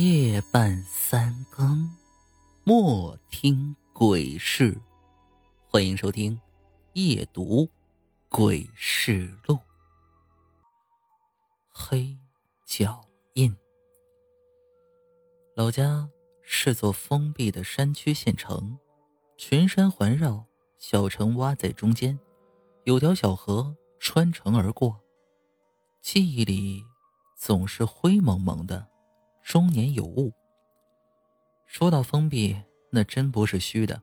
夜半三更，莫听鬼事。欢迎收听《夜读鬼事录》。黑脚印。老家是座封闭的山区县城，群山环绕，小城挖在中间，有条小河穿城而过。记忆里总是灰蒙蒙的。中年有雾。说到封闭，那真不是虚的。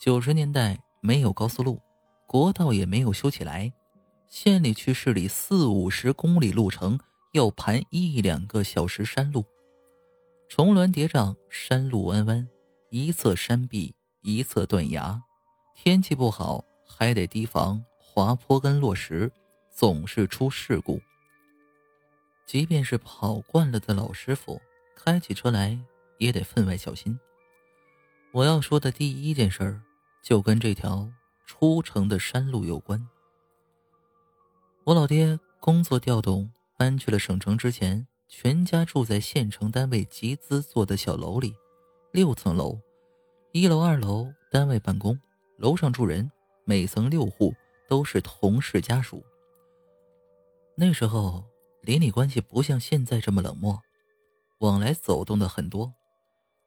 九十年代没有高速路，国道也没有修起来，县里去市里四五十公里路程要盘一两个小时山路，重峦叠嶂，山路弯弯，一侧山壁，一侧断崖，天气不好还得提防滑坡跟落石，总是出事故。即便是跑惯了的老师傅，开起车来也得分外小心。我要说的第一件事儿，就跟这条出城的山路有关。我老爹工作调动，搬去了省城之前，全家住在县城单位集资做的小楼里，六层楼，一楼、二楼单位办公，楼上住人，每层六户都是同事家属。那时候。邻里关系不像现在这么冷漠，往来走动的很多，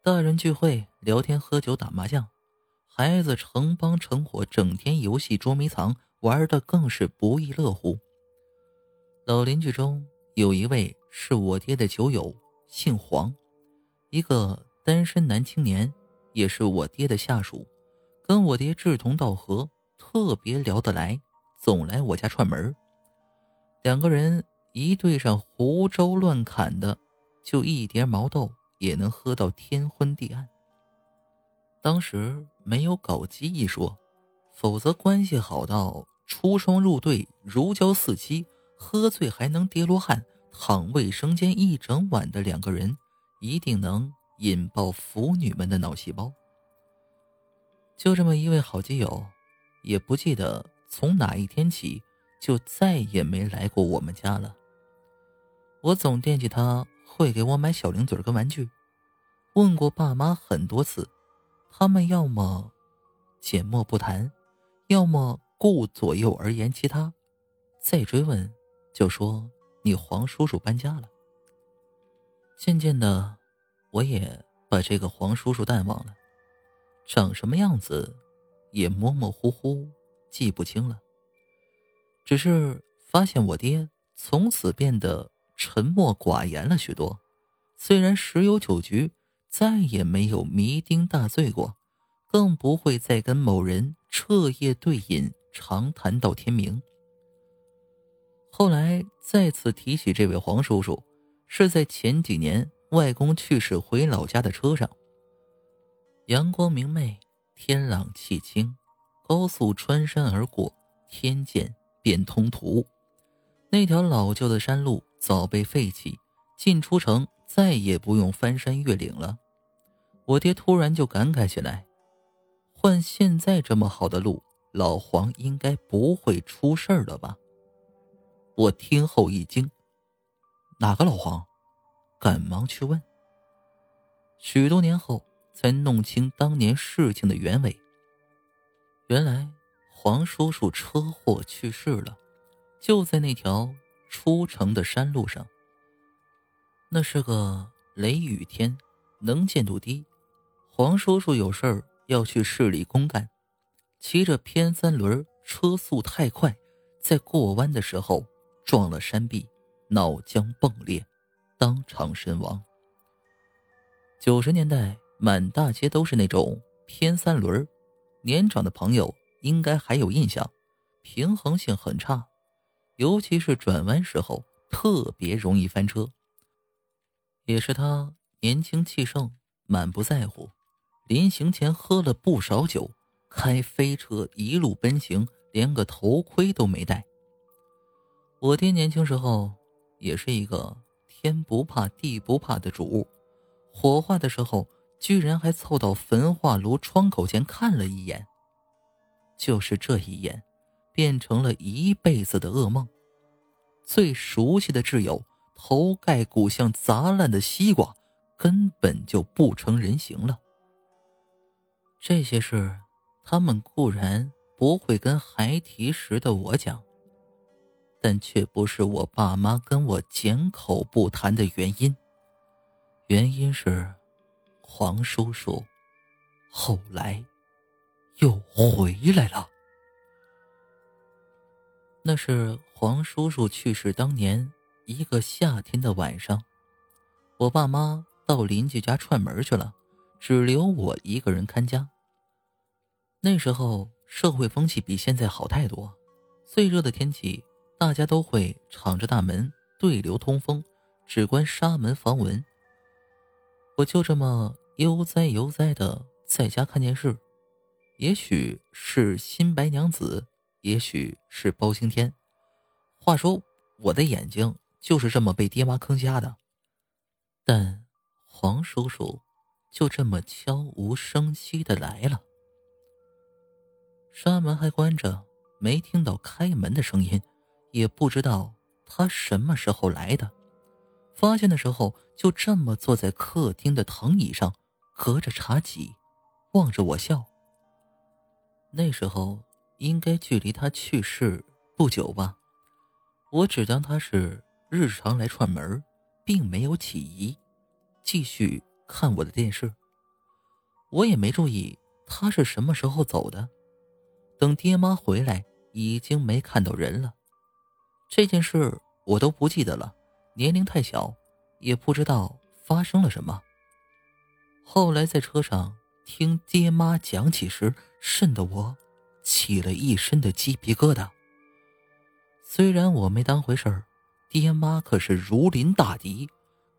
大人聚会聊天喝酒打麻将，孩子成帮成伙整天游戏捉迷藏，玩的更是不亦乐乎。老邻居中有一位是我爹的酒友，姓黄，一个单身男青年，也是我爹的下属，跟我爹志同道合，特别聊得来，总来我家串门两个人。一对上胡诌乱侃的，就一碟毛豆也能喝到天昏地暗。当时没有搞基一说，否则关系好到出双入对、如胶似漆，喝醉还能叠罗汉、躺卫生间一整晚的两个人，一定能引爆腐女们的脑细胞。就这么一位好基友，也不记得从哪一天起，就再也没来过我们家了。我总惦记他会给我买小零嘴跟玩具，问过爸妈很多次，他们要么缄默不谈，要么顾左右而言其他。再追问，就说你黄叔叔搬家了。渐渐的，我也把这个黄叔叔淡忘了，长什么样子也模模糊糊记不清了。只是发现我爹从此变得。沉默寡言了许多，虽然十有九局再也没有酩酊大醉过，更不会再跟某人彻夜对饮，长谈到天明。后来再次提起这位黄叔叔，是在前几年外公去世回老家的车上。阳光明媚，天朗气清，高速穿山而过，天见便通途。那条老旧的山路。早被废弃，进出城再也不用翻山越岭了。我爹突然就感慨起来：“换现在这么好的路，老黄应该不会出事儿了吧？”我听后一惊：“哪个老黄？”赶忙去问。许多年后才弄清当年事情的原委。原来黄叔叔车祸去世了，就在那条。出城的山路上，那是个雷雨天，能见度低。黄叔叔有事儿要去市里公干，骑着偏三轮，车速太快，在过弯的时候撞了山壁，脑浆迸裂，当场身亡。九十年代满大街都是那种偏三轮，年长的朋友应该还有印象，平衡性很差。尤其是转弯时候特别容易翻车。也是他年轻气盛，满不在乎，临行前喝了不少酒，开飞车一路奔行，连个头盔都没戴。我爹年轻时候也是一个天不怕地不怕的主，火化的时候居然还凑到焚化炉窗口前看了一眼。就是这一眼。变成了一辈子的噩梦。最熟悉的挚友头盖骨像砸烂的西瓜，根本就不成人形了。这些事，他们固然不会跟孩提时的我讲，但却不是我爸妈跟我缄口不谈的原因。原因是，黄叔叔后来又回来了。那是黄叔叔去世当年一个夏天的晚上，我爸妈到邻居家串门去了，只留我一个人看家。那时候社会风气比现在好太多，最热的天气，大家都会敞着大门对流通风，只关纱门防蚊。我就这么悠哉悠哉的在家看电视，也许是新白娘子。也许是包青天。话说，我的眼睛就是这么被爹妈坑瞎的。但黄叔叔就这么悄无声息的来了，纱门还关着，没听到开门的声音，也不知道他什么时候来的。发现的时候，就这么坐在客厅的藤椅上，隔着茶几，望着我笑。那时候。应该距离他去世不久吧，我只当他是日常来串门，并没有起疑，继续看我的电视。我也没注意他是什么时候走的。等爹妈回来，已经没看到人了。这件事我都不记得了，年龄太小，也不知道发生了什么。后来在车上听爹妈讲起时，瘆得我。起了一身的鸡皮疙瘩。虽然我没当回事儿，爹妈可是如临大敌，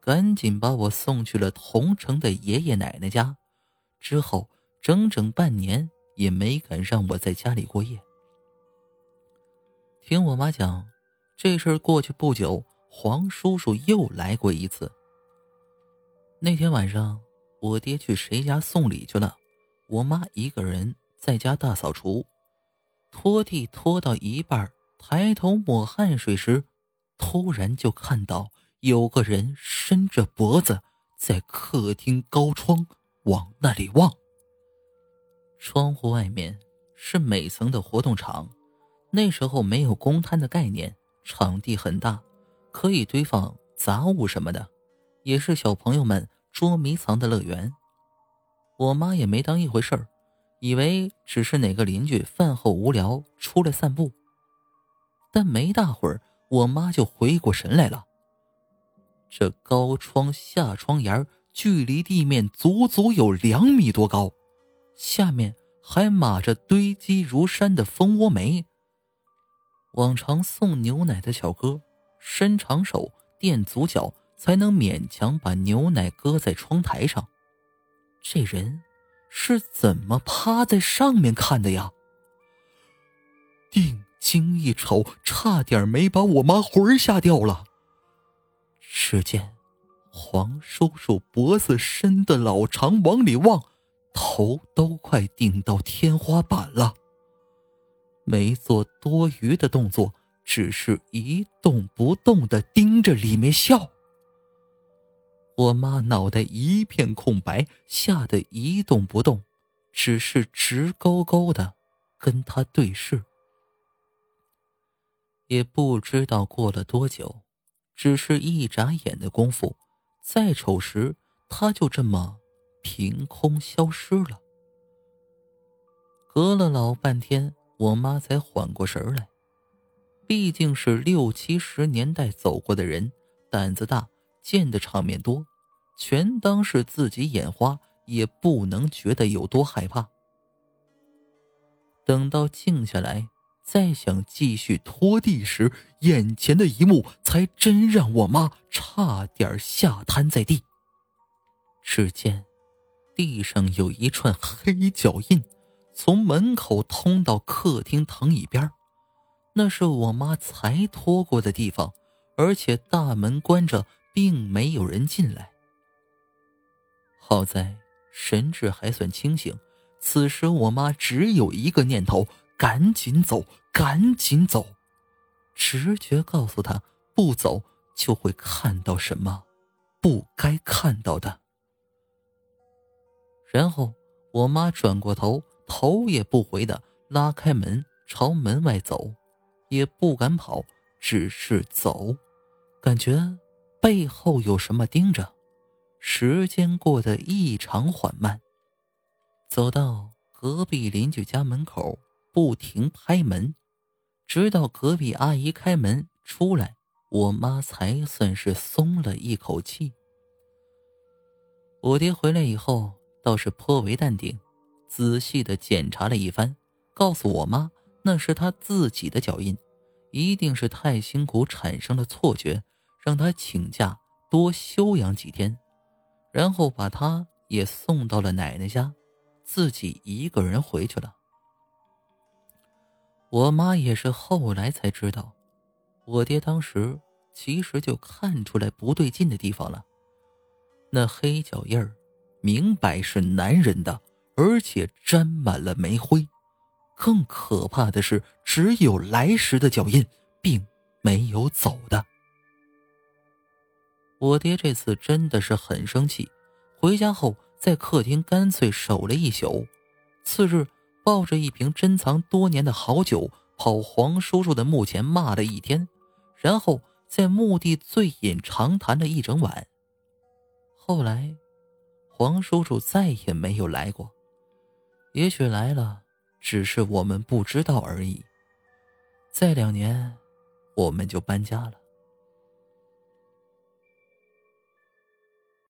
赶紧把我送去了同城的爷爷奶奶家。之后整整半年也没敢让我在家里过夜。听我妈讲，这事儿过去不久，黄叔叔又来过一次。那天晚上，我爹去谁家送礼去了，我妈一个人在家大扫除。拖地拖到一半，抬头抹汗水时，突然就看到有个人伸着脖子在客厅高窗往那里望。窗户外面是每层的活动场，那时候没有公摊的概念，场地很大，可以堆放杂物什么的，也是小朋友们捉迷藏的乐园。我妈也没当一回事儿。以为只是哪个邻居饭后无聊出来散步，但没大会儿，我妈就回过神来了。这高窗下窗沿距离地面足足有两米多高，下面还码着堆积如山的蜂窝煤。往常送牛奶的小哥伸长手垫足脚，才能勉强把牛奶搁在窗台上。这人。是怎么趴在上面看的呀？定睛一瞅，差点没把我妈魂吓掉了。只见黄叔叔脖子伸的老长，往里望，头都快顶到天花板了。没做多余的动作，只是一动不动的盯着里面笑。我妈脑袋一片空白，吓得一动不动，只是直勾勾的跟他对视。也不知道过了多久，只是一眨眼的功夫，再瞅时，他就这么凭空消失了。隔了老半天，我妈才缓过神来。毕竟是六七十年代走过的人，胆子大，见的场面多。全当是自己眼花，也不能觉得有多害怕。等到静下来，再想继续拖地时，眼前的一幕才真让我妈差点吓瘫在地。只见地上有一串黑脚印，从门口通到客厅藤椅边那是我妈才拖过的地方，而且大门关着，并没有人进来。好在神志还算清醒，此时我妈只有一个念头：赶紧走，赶紧走。直觉告诉她，不走就会看到什么不该看到的。然后我妈转过头，头也不回的拉开门朝门外走，也不敢跑，只是走，感觉背后有什么盯着。时间过得异常缓慢，走到隔壁邻居家门口，不停拍门，直到隔壁阿姨开门出来，我妈才算是松了一口气。我爹回来以后倒是颇为淡定，仔细的检查了一番，告诉我妈那是他自己的脚印，一定是太辛苦产生了错觉，让他请假多休养几天。然后把他也送到了奶奶家，自己一个人回去了。我妈也是后来才知道，我爹当时其实就看出来不对劲的地方了。那黑脚印儿，明摆是男人的，而且沾满了煤灰。更可怕的是，只有来时的脚印，并没有走的。我爹这次真的是很生气，回家后在客厅干脆守了一宿。次日，抱着一瓶珍藏多年的好酒，跑黄叔叔的墓前骂了一天，然后在墓地醉饮长谈了一整晚。后来，黄叔叔再也没有来过，也许来了，只是我们不知道而已。再两年，我们就搬家了。